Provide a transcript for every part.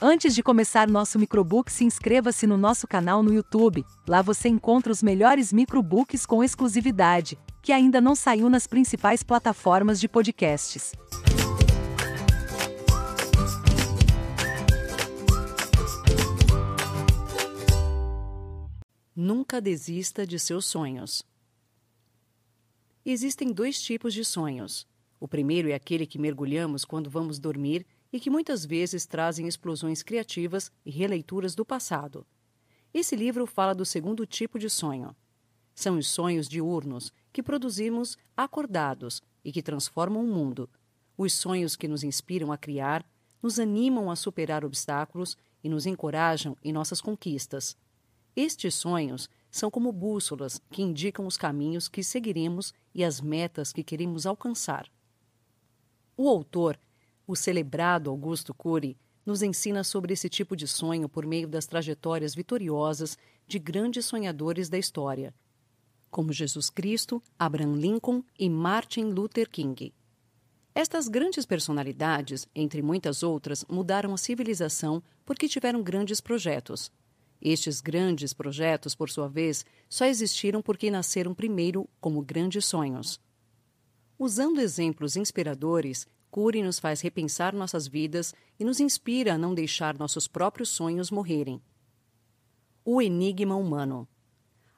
Antes de começar nosso microbook, se inscreva-se no nosso canal no YouTube. Lá você encontra os melhores microbooks com exclusividade, que ainda não saiu nas principais plataformas de podcasts. Nunca desista de seus sonhos. Existem dois tipos de sonhos. O primeiro é aquele que mergulhamos quando vamos dormir e que muitas vezes trazem explosões criativas e releituras do passado. Esse livro fala do segundo tipo de sonho. São os sonhos diurnos, que produzimos acordados e que transformam o mundo. Os sonhos que nos inspiram a criar, nos animam a superar obstáculos e nos encorajam em nossas conquistas. Estes sonhos são como bússolas que indicam os caminhos que seguiremos e as metas que queremos alcançar. O autor o celebrado Augusto Cury nos ensina sobre esse tipo de sonho por meio das trajetórias vitoriosas de grandes sonhadores da história, como Jesus Cristo, Abraham Lincoln e Martin Luther King. Estas grandes personalidades, entre muitas outras, mudaram a civilização porque tiveram grandes projetos. Estes grandes projetos, por sua vez, só existiram porque nasceram primeiro como grandes sonhos. Usando exemplos inspiradores, Cury nos faz repensar nossas vidas e nos inspira a não deixar nossos próprios sonhos morrerem. O Enigma Humano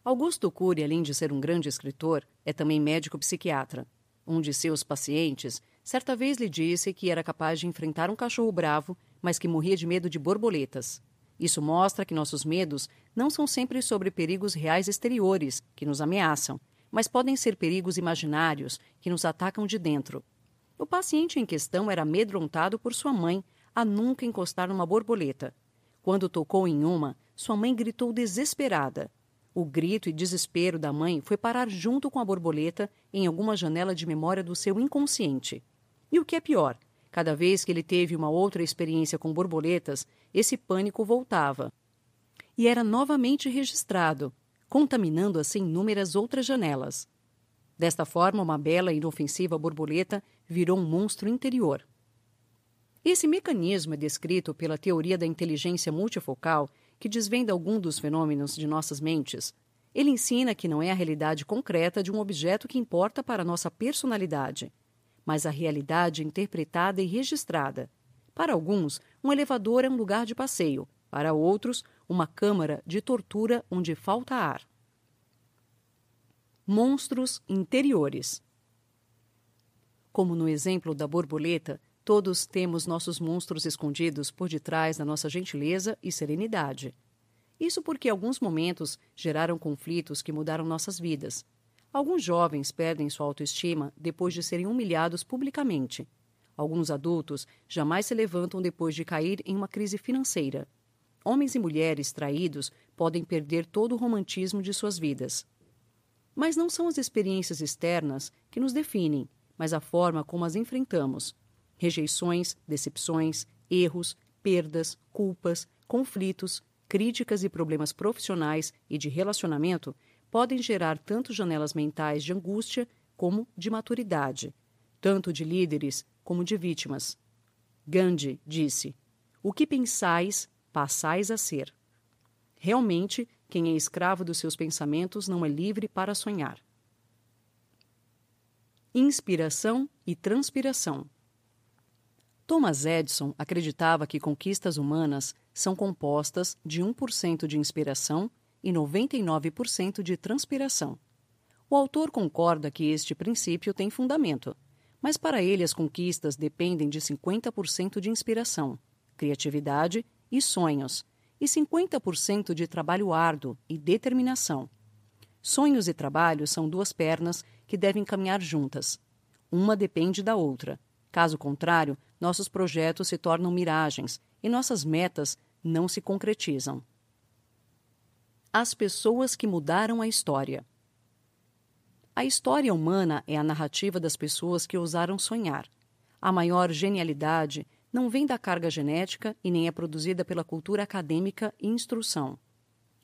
Augusto Cury, além de ser um grande escritor, é também médico psiquiatra. Um de seus pacientes certa vez lhe disse que era capaz de enfrentar um cachorro bravo, mas que morria de medo de borboletas. Isso mostra que nossos medos não são sempre sobre perigos reais exteriores que nos ameaçam, mas podem ser perigos imaginários que nos atacam de dentro. O paciente em questão era amedrontado por sua mãe a nunca encostar numa borboleta. Quando tocou em uma, sua mãe gritou desesperada. O grito e desespero da mãe foi parar junto com a borboleta em alguma janela de memória do seu inconsciente. E o que é pior, cada vez que ele teve uma outra experiência com borboletas, esse pânico voltava. E era novamente registrado, contaminando assim inúmeras outras janelas. Desta forma, uma bela e inofensiva borboleta virou um monstro interior. Esse mecanismo é descrito pela teoria da inteligência multifocal, que desvenda algum dos fenômenos de nossas mentes. Ele ensina que não é a realidade concreta de um objeto que importa para nossa personalidade, mas a realidade interpretada e registrada. Para alguns, um elevador é um lugar de passeio, para outros, uma câmara de tortura onde falta ar. Monstros interiores. Como no exemplo da borboleta, todos temos nossos monstros escondidos por detrás da nossa gentileza e serenidade. Isso porque alguns momentos geraram conflitos que mudaram nossas vidas. Alguns jovens perdem sua autoestima depois de serem humilhados publicamente. Alguns adultos jamais se levantam depois de cair em uma crise financeira. Homens e mulheres traídos podem perder todo o romantismo de suas vidas. Mas não são as experiências externas que nos definem, mas a forma como as enfrentamos. Rejeições, decepções, erros, perdas, culpas, conflitos, críticas e problemas profissionais e de relacionamento podem gerar tanto janelas mentais de angústia como de maturidade, tanto de líderes como de vítimas. Gandhi disse: O que pensais, passais a ser. Realmente, quem é escravo dos seus pensamentos não é livre para sonhar inspiração e transpiração. Thomas Edison acreditava que conquistas humanas são compostas de 1% de inspiração e 99% de transpiração. O autor concorda que este princípio tem fundamento, mas para ele as conquistas dependem de 50% de inspiração, criatividade e sonhos, e 50% de trabalho árduo e determinação. Sonhos e trabalho são duas pernas que devem caminhar juntas. Uma depende da outra. Caso contrário, nossos projetos se tornam miragens e nossas metas não se concretizam. As pessoas que mudaram a história. A história humana é a narrativa das pessoas que ousaram sonhar. A maior genialidade não vem da carga genética e nem é produzida pela cultura acadêmica e instrução.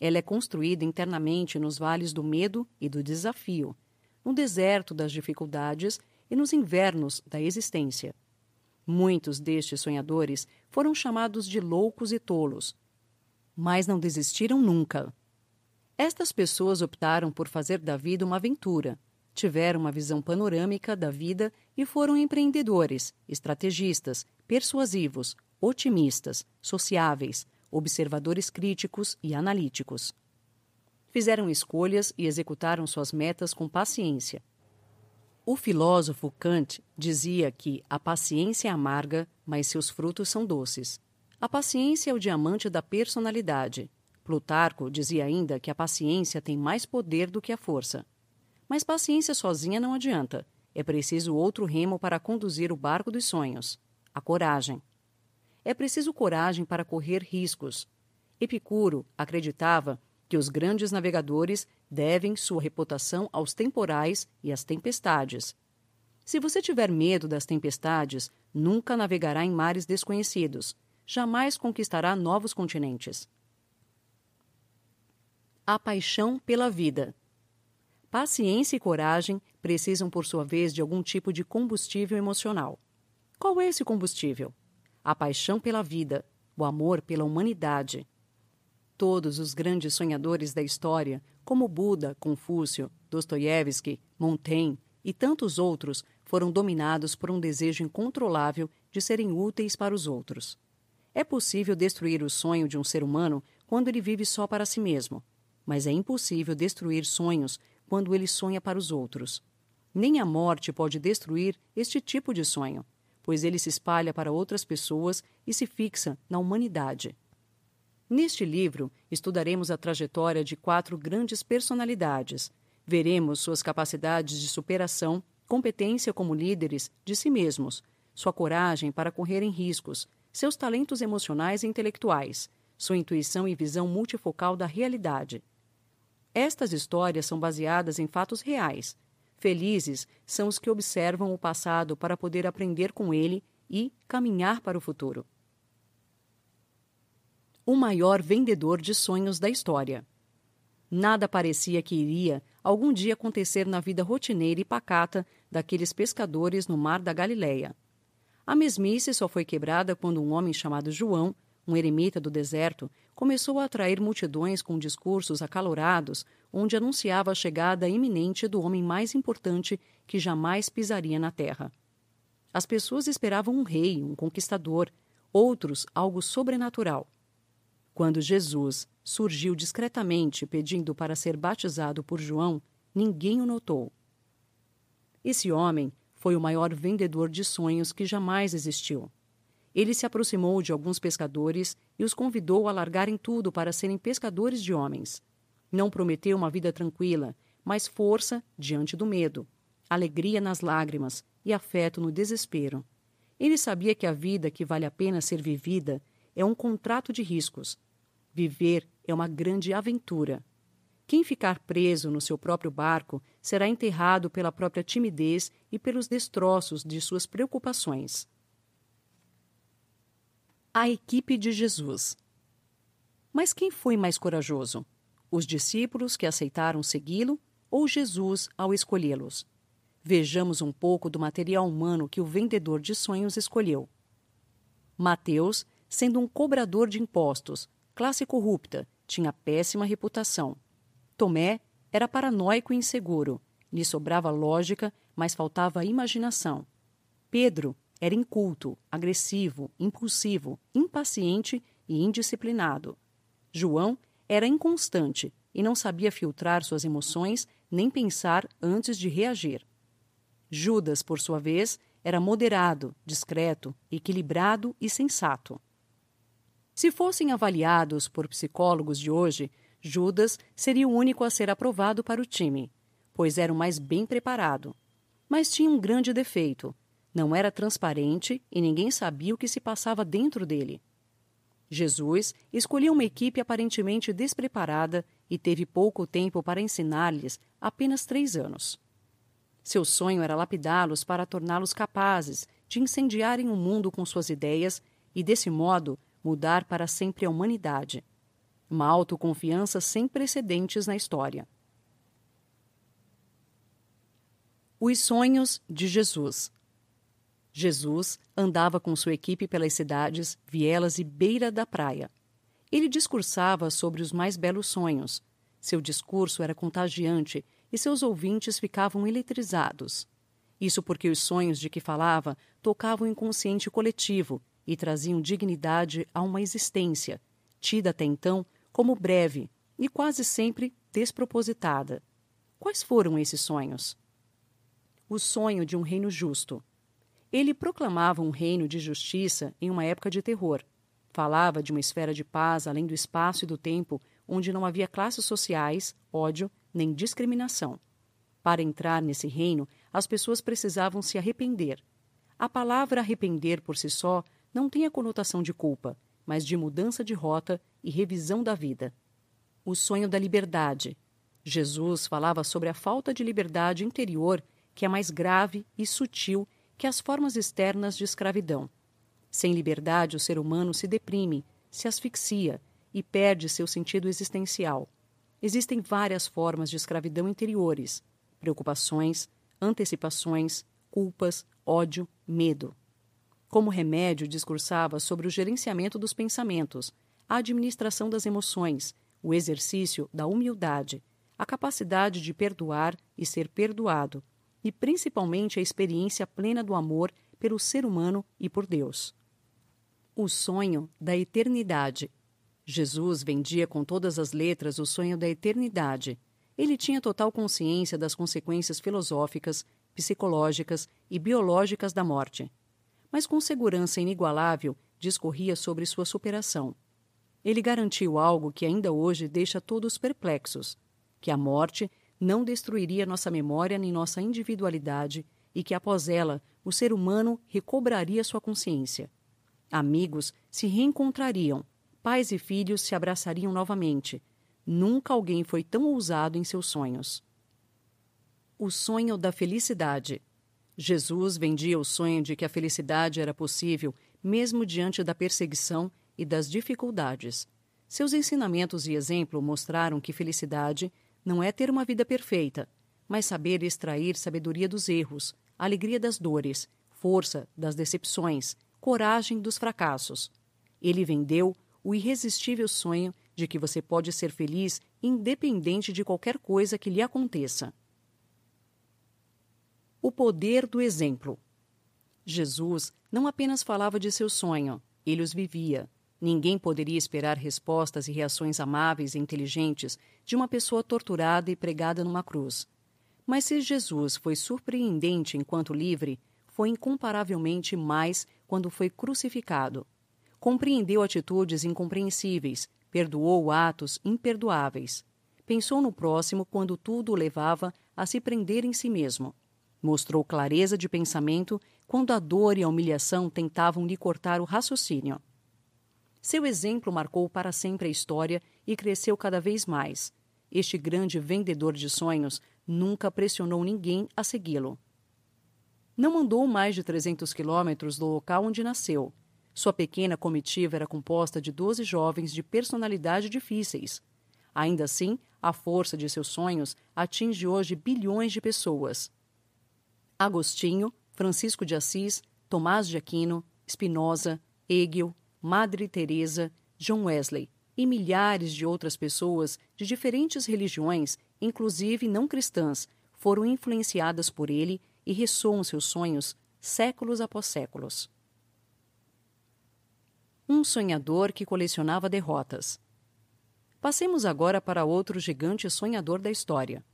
Ela é construída internamente nos vales do medo e do desafio, no deserto das dificuldades e nos invernos da existência. Muitos destes sonhadores foram chamados de loucos e tolos, mas não desistiram nunca. Estas pessoas optaram por fazer da vida uma aventura, tiveram uma visão panorâmica da vida e foram empreendedores, estrategistas, persuasivos, otimistas, sociáveis, observadores críticos e analíticos. Fizeram escolhas e executaram suas metas com paciência, o filósofo Kant dizia que a paciência é amarga, mas seus frutos são doces. A paciência é o diamante da personalidade. Plutarco dizia ainda que a paciência tem mais poder do que a força. Mas paciência sozinha não adianta. É preciso outro remo para conduzir o barco dos sonhos: a coragem. É preciso coragem para correr riscos. Epicuro acreditava que os grandes navegadores devem sua reputação aos temporais e às tempestades. Se você tiver medo das tempestades, nunca navegará em mares desconhecidos, jamais conquistará novos continentes. A paixão pela vida. Paciência e coragem precisam, por sua vez, de algum tipo de combustível emocional. Qual é esse combustível? A paixão pela vida, o amor pela humanidade. Todos os grandes sonhadores da história, como Buda, Confúcio, Dostoiévski, Montaigne e tantos outros, foram dominados por um desejo incontrolável de serem úteis para os outros. É possível destruir o sonho de um ser humano quando ele vive só para si mesmo, mas é impossível destruir sonhos quando ele sonha para os outros. Nem a morte pode destruir este tipo de sonho, pois ele se espalha para outras pessoas e se fixa na humanidade. Neste livro, estudaremos a trajetória de quatro grandes personalidades. Veremos suas capacidades de superação, competência como líderes de si mesmos, sua coragem para correrem riscos, seus talentos emocionais e intelectuais, sua intuição e visão multifocal da realidade. Estas histórias são baseadas em fatos reais. Felizes são os que observam o passado para poder aprender com ele e caminhar para o futuro o maior vendedor de sonhos da história. Nada parecia que iria algum dia acontecer na vida rotineira e pacata daqueles pescadores no mar da Galileia. A mesmice só foi quebrada quando um homem chamado João, um eremita do deserto, começou a atrair multidões com discursos acalorados, onde anunciava a chegada iminente do homem mais importante que jamais pisaria na terra. As pessoas esperavam um rei, um conquistador, outros algo sobrenatural. Quando Jesus surgiu discretamente pedindo para ser batizado por João, ninguém o notou. Esse homem foi o maior vendedor de sonhos que jamais existiu. Ele se aproximou de alguns pescadores e os convidou a largarem tudo para serem pescadores de homens. Não prometeu uma vida tranquila, mas força diante do medo, alegria nas lágrimas e afeto no desespero. Ele sabia que a vida que vale a pena ser vivida é um contrato de riscos, Viver é uma grande aventura. Quem ficar preso no seu próprio barco será enterrado pela própria timidez e pelos destroços de suas preocupações. A equipe de Jesus. Mas quem foi mais corajoso? Os discípulos que aceitaram segui-lo ou Jesus ao escolhê-los? Vejamos um pouco do material humano que o vendedor de sonhos escolheu. Mateus, sendo um cobrador de impostos, classe corrupta, tinha péssima reputação. Tomé era paranoico e inseguro, lhe sobrava lógica, mas faltava imaginação. Pedro era inculto, agressivo, impulsivo, impaciente e indisciplinado. João era inconstante e não sabia filtrar suas emoções nem pensar antes de reagir. Judas, por sua vez, era moderado, discreto, equilibrado e sensato. Se fossem avaliados por psicólogos de hoje, Judas seria o único a ser aprovado para o time, pois era o mais bem preparado. Mas tinha um grande defeito: não era transparente e ninguém sabia o que se passava dentro dele. Jesus escolheu uma equipe aparentemente despreparada e teve pouco tempo para ensinar-lhes apenas três anos. Seu sonho era lapidá-los para torná-los capazes de incendiarem o mundo com suas ideias e, desse modo, mudar para sempre a humanidade. Uma autoconfiança sem precedentes na história. Os sonhos de Jesus. Jesus andava com sua equipe pelas cidades, vielas e beira da praia. Ele discursava sobre os mais belos sonhos. Seu discurso era contagiante e seus ouvintes ficavam eletrizados. Isso porque os sonhos de que falava tocavam o inconsciente coletivo e traziam dignidade a uma existência, tida até então como breve e quase sempre despropositada. Quais foram esses sonhos? O sonho de um reino justo. Ele proclamava um reino de justiça em uma época de terror. Falava de uma esfera de paz além do espaço e do tempo, onde não havia classes sociais, ódio nem discriminação. Para entrar nesse reino, as pessoas precisavam se arrepender. A palavra arrepender por si só não tem a conotação de culpa, mas de mudança de rota e revisão da vida. O sonho da liberdade. Jesus falava sobre a falta de liberdade interior, que é mais grave e sutil que as formas externas de escravidão. Sem liberdade, o ser humano se deprime, se asfixia e perde seu sentido existencial. Existem várias formas de escravidão interiores: preocupações, antecipações, culpas, ódio, medo. Como remédio, discursava sobre o gerenciamento dos pensamentos, a administração das emoções, o exercício da humildade, a capacidade de perdoar e ser perdoado, e principalmente a experiência plena do amor pelo ser humano e por Deus. O sonho da eternidade. Jesus vendia com todas as letras o sonho da eternidade. Ele tinha total consciência das consequências filosóficas, psicológicas e biológicas da morte mas com segurança inigualável discorria sobre sua superação. Ele garantiu algo que ainda hoje deixa todos perplexos: que a morte não destruiria nossa memória nem nossa individualidade e que após ela o ser humano recobraria sua consciência. Amigos se reencontrariam, pais e filhos se abraçariam novamente. Nunca alguém foi tão ousado em seus sonhos. O sonho da felicidade. Jesus vendia o sonho de que a felicidade era possível mesmo diante da perseguição e das dificuldades. Seus ensinamentos e exemplo mostraram que felicidade não é ter uma vida perfeita, mas saber extrair sabedoria dos erros, alegria das dores, força das decepções, coragem dos fracassos. Ele vendeu o irresistível sonho de que você pode ser feliz independente de qualquer coisa que lhe aconteça o poder do exemplo. Jesus não apenas falava de seu sonho, ele os vivia. Ninguém poderia esperar respostas e reações amáveis e inteligentes de uma pessoa torturada e pregada numa cruz. Mas se Jesus foi surpreendente enquanto livre, foi incomparavelmente mais quando foi crucificado. Compreendeu atitudes incompreensíveis, perdoou atos imperdoáveis. Pensou no próximo quando tudo o levava a se prender em si mesmo. Mostrou clareza de pensamento quando a dor e a humilhação tentavam lhe cortar o raciocínio. Seu exemplo marcou para sempre a história e cresceu cada vez mais. Este grande vendedor de sonhos nunca pressionou ninguém a segui-lo. Não andou mais de 300 quilômetros do local onde nasceu. Sua pequena comitiva era composta de 12 jovens de personalidade difíceis. Ainda assim, a força de seus sonhos atinge hoje bilhões de pessoas. Agostinho, Francisco de Assis, Tomás de Aquino, Spinoza, Hegel, Madre Teresa, John Wesley e milhares de outras pessoas de diferentes religiões, inclusive não cristãs, foram influenciadas por ele e ressoam seus sonhos séculos após séculos. Um sonhador que colecionava derrotas. Passemos agora para outro gigante sonhador da história.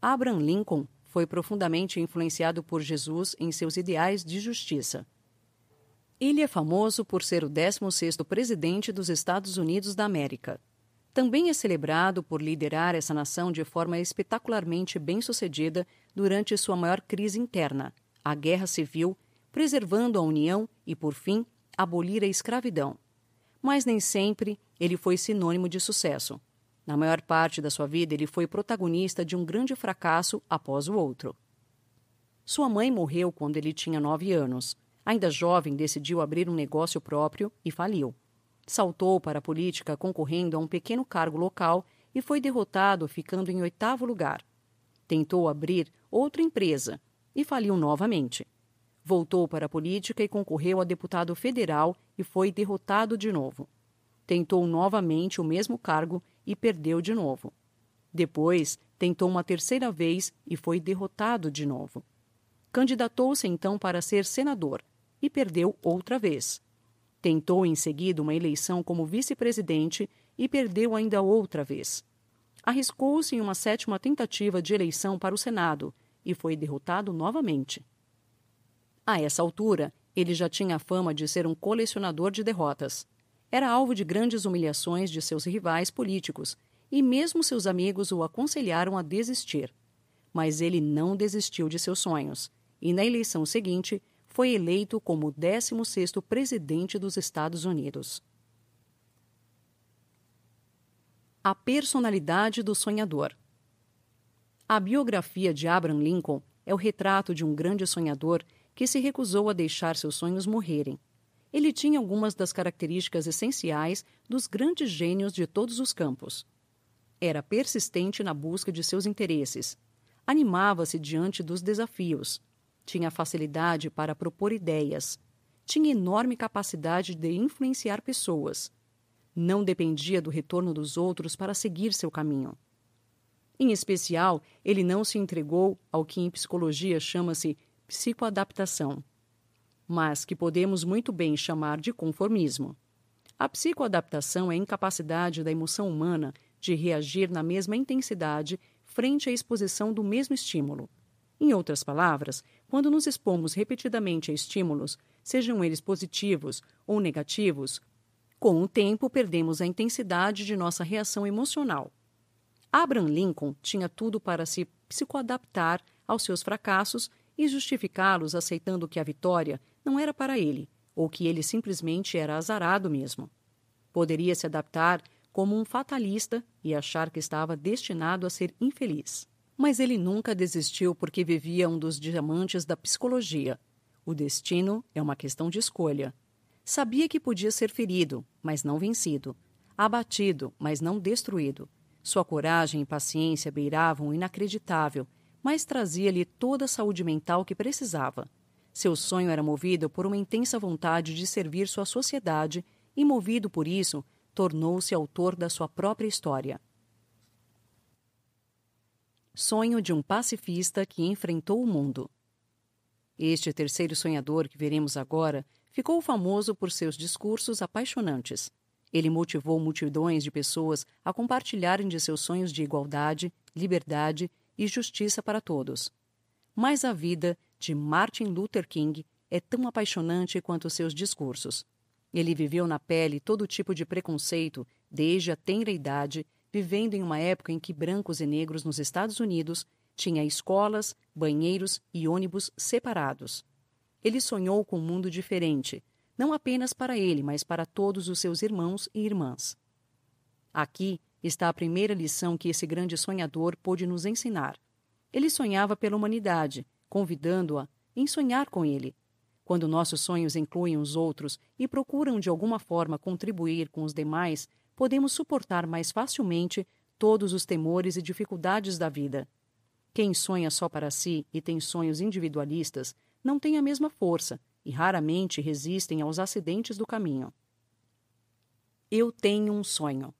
Abraham Lincoln foi profundamente influenciado por Jesus em seus ideais de justiça. Ele é famoso por ser o 16º presidente dos Estados Unidos da América. Também é celebrado por liderar essa nação de forma espetacularmente bem-sucedida durante sua maior crise interna, a Guerra Civil, preservando a união e, por fim, abolir a escravidão. Mas nem sempre ele foi sinônimo de sucesso. Na maior parte da sua vida, ele foi protagonista de um grande fracasso após o outro. Sua mãe morreu quando ele tinha nove anos. Ainda jovem, decidiu abrir um negócio próprio e faliu. Saltou para a política concorrendo a um pequeno cargo local e foi derrotado, ficando em oitavo lugar. Tentou abrir outra empresa e faliu novamente. Voltou para a política e concorreu a deputado federal e foi derrotado de novo. Tentou novamente o mesmo cargo e perdeu de novo. Depois, tentou uma terceira vez e foi derrotado de novo. Candidatou-se então para ser senador e perdeu outra vez. Tentou em seguida uma eleição como vice-presidente e perdeu ainda outra vez. Arriscou-se em uma sétima tentativa de eleição para o Senado e foi derrotado novamente. A essa altura, ele já tinha a fama de ser um colecionador de derrotas. Era alvo de grandes humilhações de seus rivais políticos e mesmo seus amigos o aconselharam a desistir. Mas ele não desistiu de seus sonhos e, na eleição seguinte, foi eleito como o 16º presidente dos Estados Unidos. A personalidade do sonhador. A biografia de Abraham Lincoln é o retrato de um grande sonhador que se recusou a deixar seus sonhos morrerem. Ele tinha algumas das características essenciais dos grandes gênios de todos os campos. Era persistente na busca de seus interesses. Animava-se diante dos desafios. Tinha facilidade para propor ideias. Tinha enorme capacidade de influenciar pessoas. Não dependia do retorno dos outros para seguir seu caminho. Em especial, ele não se entregou ao que em psicologia chama-se psicoadaptação, mas que podemos muito bem chamar de conformismo. A psicoadaptação é a incapacidade da emoção humana de reagir na mesma intensidade frente à exposição do mesmo estímulo. Em outras palavras, quando nos expomos repetidamente a estímulos, sejam eles positivos ou negativos, com o tempo perdemos a intensidade de nossa reação emocional. Abraham Lincoln tinha tudo para se psicoadaptar aos seus fracassos e justificá-los aceitando que a vitória não era para ele, ou que ele simplesmente era azarado mesmo. Poderia se adaptar como um fatalista e achar que estava destinado a ser infeliz. Mas ele nunca desistiu porque vivia um dos diamantes da psicologia. O destino é uma questão de escolha. Sabia que podia ser ferido, mas não vencido, abatido, mas não destruído. Sua coragem e paciência beiravam o inacreditável mas trazia-lhe toda a saúde mental que precisava. Seu sonho era movido por uma intensa vontade de servir sua sociedade e, movido por isso, tornou-se autor da sua própria história. Sonho de um pacifista que enfrentou o mundo. Este terceiro sonhador que veremos agora ficou famoso por seus discursos apaixonantes. Ele motivou multidões de pessoas a compartilharem de seus sonhos de igualdade, liberdade e justiça para todos. Mas a vida de Martin Luther King é tão apaixonante quanto seus discursos. Ele viveu na pele todo tipo de preconceito desde a tenra idade, vivendo em uma época em que brancos e negros nos Estados Unidos tinha escolas, banheiros e ônibus separados. Ele sonhou com um mundo diferente, não apenas para ele, mas para todos os seus irmãos e irmãs. Aqui está a primeira lição que esse grande sonhador pôde nos ensinar. Ele sonhava pela humanidade, convidando-a em sonhar com ele. Quando nossos sonhos incluem os outros e procuram de alguma forma contribuir com os demais, podemos suportar mais facilmente todos os temores e dificuldades da vida. Quem sonha só para si e tem sonhos individualistas não tem a mesma força e raramente resistem aos acidentes do caminho. Eu tenho um sonho.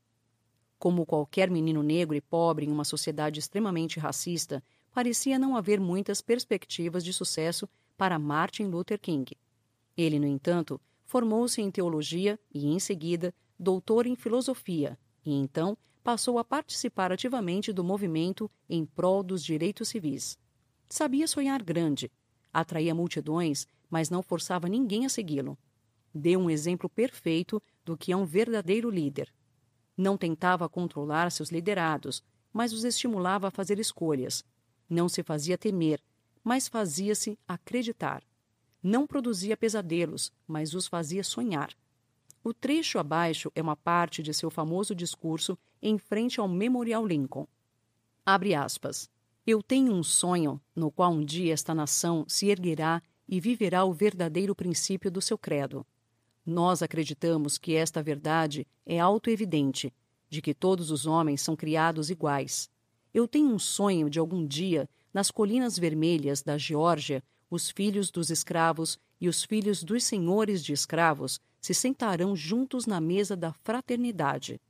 Como qualquer menino negro e pobre em uma sociedade extremamente racista, parecia não haver muitas perspectivas de sucesso para Martin Luther King. Ele, no entanto, formou-se em teologia e, em seguida, doutor em filosofia, e então passou a participar ativamente do movimento em prol dos direitos civis. Sabia sonhar grande, atraía multidões, mas não forçava ninguém a segui-lo. Deu um exemplo perfeito do que é um verdadeiro líder. Não tentava controlar seus liderados, mas os estimulava a fazer escolhas. Não se fazia temer, mas fazia-se acreditar. Não produzia pesadelos, mas os fazia sonhar. O trecho abaixo é uma parte de seu famoso discurso em frente ao Memorial Lincoln. Abre aspas. Eu tenho um sonho no qual um dia esta nação se erguerá e viverá o verdadeiro princípio do seu credo. Nós acreditamos que esta verdade é autoevidente, de que todos os homens são criados iguais. Eu tenho um sonho de algum dia, nas colinas vermelhas da Geórgia, os filhos dos escravos e os filhos dos senhores de escravos se sentarão juntos na mesa da fraternidade.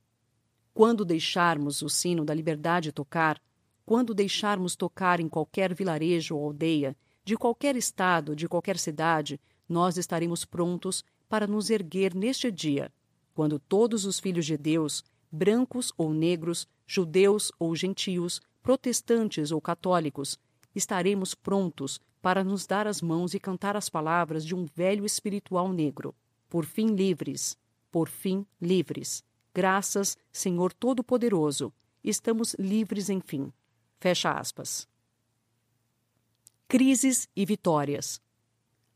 Quando deixarmos o sino da liberdade tocar, quando deixarmos tocar em qualquer vilarejo ou aldeia, de qualquer estado, de qualquer cidade, nós estaremos prontos para nos erguer neste dia, quando todos os filhos de Deus, brancos ou negros, judeus ou gentios, protestantes ou católicos, estaremos prontos para nos dar as mãos e cantar as palavras de um velho espiritual negro por fim livres, por fim livres. Graças, Senhor Todo-Poderoso, estamos livres enfim. Fecha aspas. Crises e vitórias.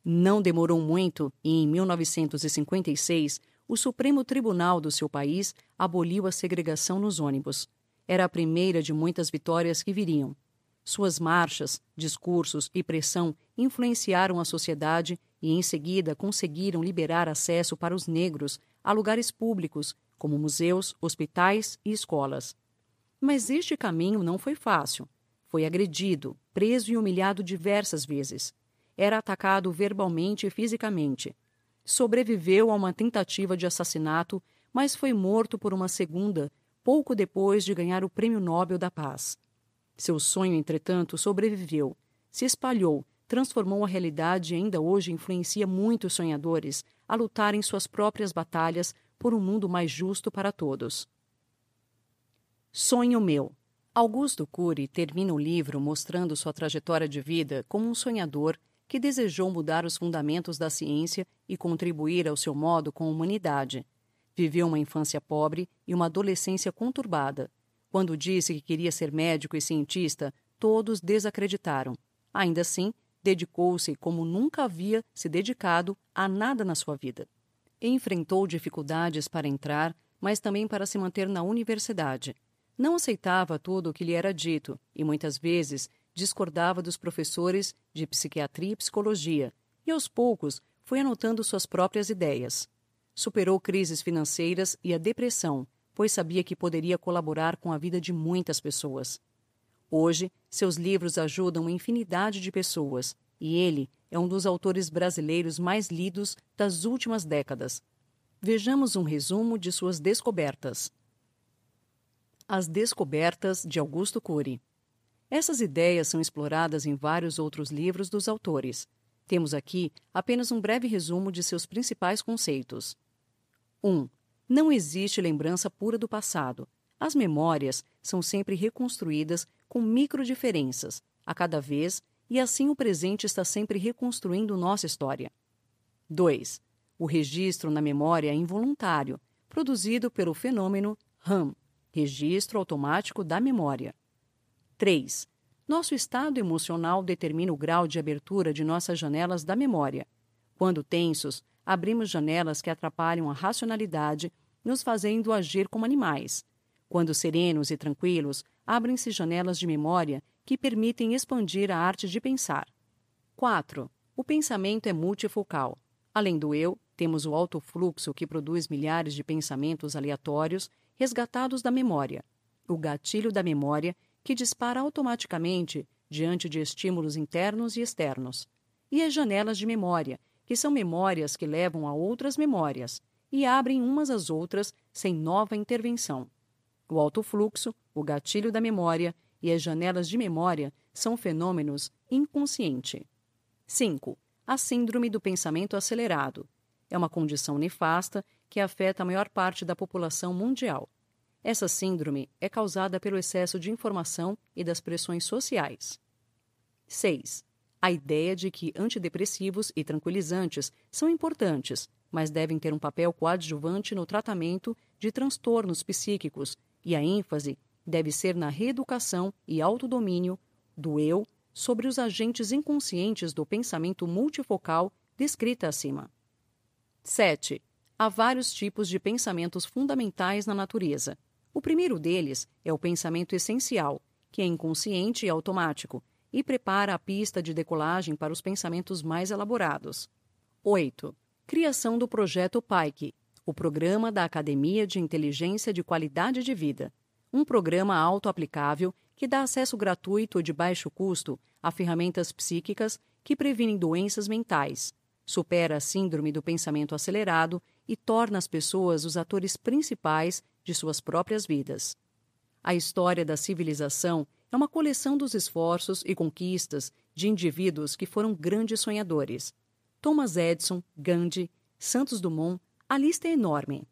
Não demorou muito e, em 1956, o Supremo Tribunal do seu país aboliu a segregação nos ônibus. Era a primeira de muitas vitórias que viriam. Suas marchas, discursos e pressão influenciaram a sociedade e, em seguida, conseguiram liberar acesso para os negros a lugares públicos, como museus, hospitais e escolas. Mas este caminho não foi fácil. Foi agredido, preso e humilhado diversas vezes. Era atacado verbalmente e fisicamente. Sobreviveu a uma tentativa de assassinato, mas foi morto por uma segunda, pouco depois de ganhar o Prêmio Nobel da Paz. Seu sonho, entretanto, sobreviveu, se espalhou transformou a realidade e ainda hoje influencia muitos sonhadores a lutarem suas próprias batalhas por um mundo mais justo para todos. Sonho meu. Augusto Cury termina o livro mostrando sua trajetória de vida como um sonhador que desejou mudar os fundamentos da ciência e contribuir ao seu modo com a humanidade. Viveu uma infância pobre e uma adolescência conturbada. Quando disse que queria ser médico e cientista, todos desacreditaram. Ainda assim, dedicou-se como nunca havia se dedicado a nada na sua vida. Enfrentou dificuldades para entrar, mas também para se manter na universidade. Não aceitava tudo o que lhe era dito e muitas vezes discordava dos professores de psiquiatria e psicologia, e aos poucos foi anotando suas próprias ideias. Superou crises financeiras e a depressão, pois sabia que poderia colaborar com a vida de muitas pessoas. Hoje, seus livros ajudam uma infinidade de pessoas e ele é um dos autores brasileiros mais lidos das últimas décadas. Vejamos um resumo de suas descobertas. As Descobertas de Augusto Cury. Essas ideias são exploradas em vários outros livros dos autores. Temos aqui apenas um breve resumo de seus principais conceitos. 1. Um, não existe lembrança pura do passado. As memórias são sempre reconstruídas com microdiferenças, a cada vez, e assim o presente está sempre reconstruindo nossa história. 2. O registro na memória é involuntário, produzido pelo fenômeno RAM, registro automático da memória. 3. Nosso estado emocional determina o grau de abertura de nossas janelas da memória. Quando tensos, abrimos janelas que atrapalham a racionalidade, nos fazendo agir como animais. Quando serenos e tranquilos, abrem-se janelas de memória que permitem expandir a arte de pensar. 4. O pensamento é multifocal. Além do eu, temos o alto fluxo que produz milhares de pensamentos aleatórios resgatados da memória, o gatilho da memória que dispara automaticamente diante de estímulos internos e externos, e as janelas de memória, que são memórias que levam a outras memórias e abrem umas às outras sem nova intervenção. O alto fluxo, o gatilho da memória e as janelas de memória são fenômenos inconsciente. 5. A síndrome do pensamento acelerado. É uma condição nefasta que afeta a maior parte da população mundial. Essa síndrome é causada pelo excesso de informação e das pressões sociais. 6. A ideia de que antidepressivos e tranquilizantes são importantes, mas devem ter um papel coadjuvante no tratamento de transtornos psíquicos e a ênfase deve ser na reeducação e autodomínio do eu sobre os agentes inconscientes do pensamento multifocal descrita acima. 7. Há vários tipos de pensamentos fundamentais na natureza. O primeiro deles é o pensamento essencial, que é inconsciente e automático, e prepara a pista de decolagem para os pensamentos mais elaborados. 8. Criação do projeto Pike, o Programa da Academia de Inteligência de Qualidade de Vida, um programa auto-aplicável que dá acesso gratuito de baixo custo a ferramentas psíquicas que previnem doenças mentais, supera a síndrome do pensamento acelerado e torna as pessoas os atores principais de suas próprias vidas. A história da civilização é uma coleção dos esforços e conquistas de indivíduos que foram grandes sonhadores. Thomas Edison, Gandhi, Santos Dumont, a lista é enorme.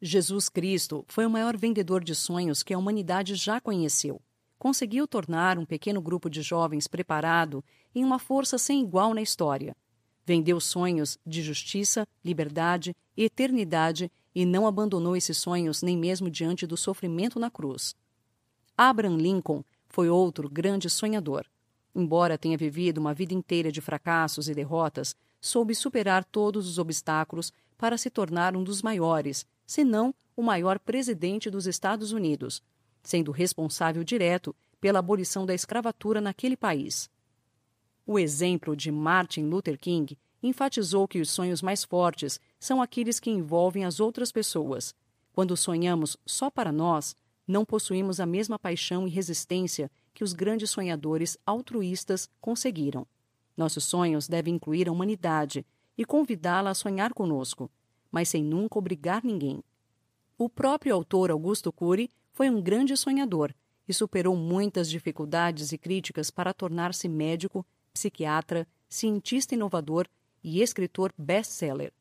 Jesus Cristo foi o maior vendedor de sonhos que a humanidade já conheceu. Conseguiu tornar um pequeno grupo de jovens preparado em uma força sem igual na história. Vendeu sonhos de justiça, liberdade eternidade e não abandonou esses sonhos nem mesmo diante do sofrimento na cruz. Abraham Lincoln foi outro grande sonhador. Embora tenha vivido uma vida inteira de fracassos e derrotas, soube superar todos os obstáculos para se tornar um dos maiores, se não o maior presidente dos Estados Unidos, sendo responsável direto pela abolição da escravatura naquele país. O exemplo de Martin Luther King enfatizou que os sonhos mais fortes são aqueles que envolvem as outras pessoas. Quando sonhamos só para nós, não possuímos a mesma paixão e resistência que os grandes sonhadores altruístas conseguiram. Nossos sonhos devem incluir a humanidade e convidá-la a sonhar conosco, mas sem nunca obrigar ninguém. O próprio autor Augusto Cury foi um grande sonhador e superou muitas dificuldades e críticas para tornar-se médico, psiquiatra, cientista inovador e escritor best-seller.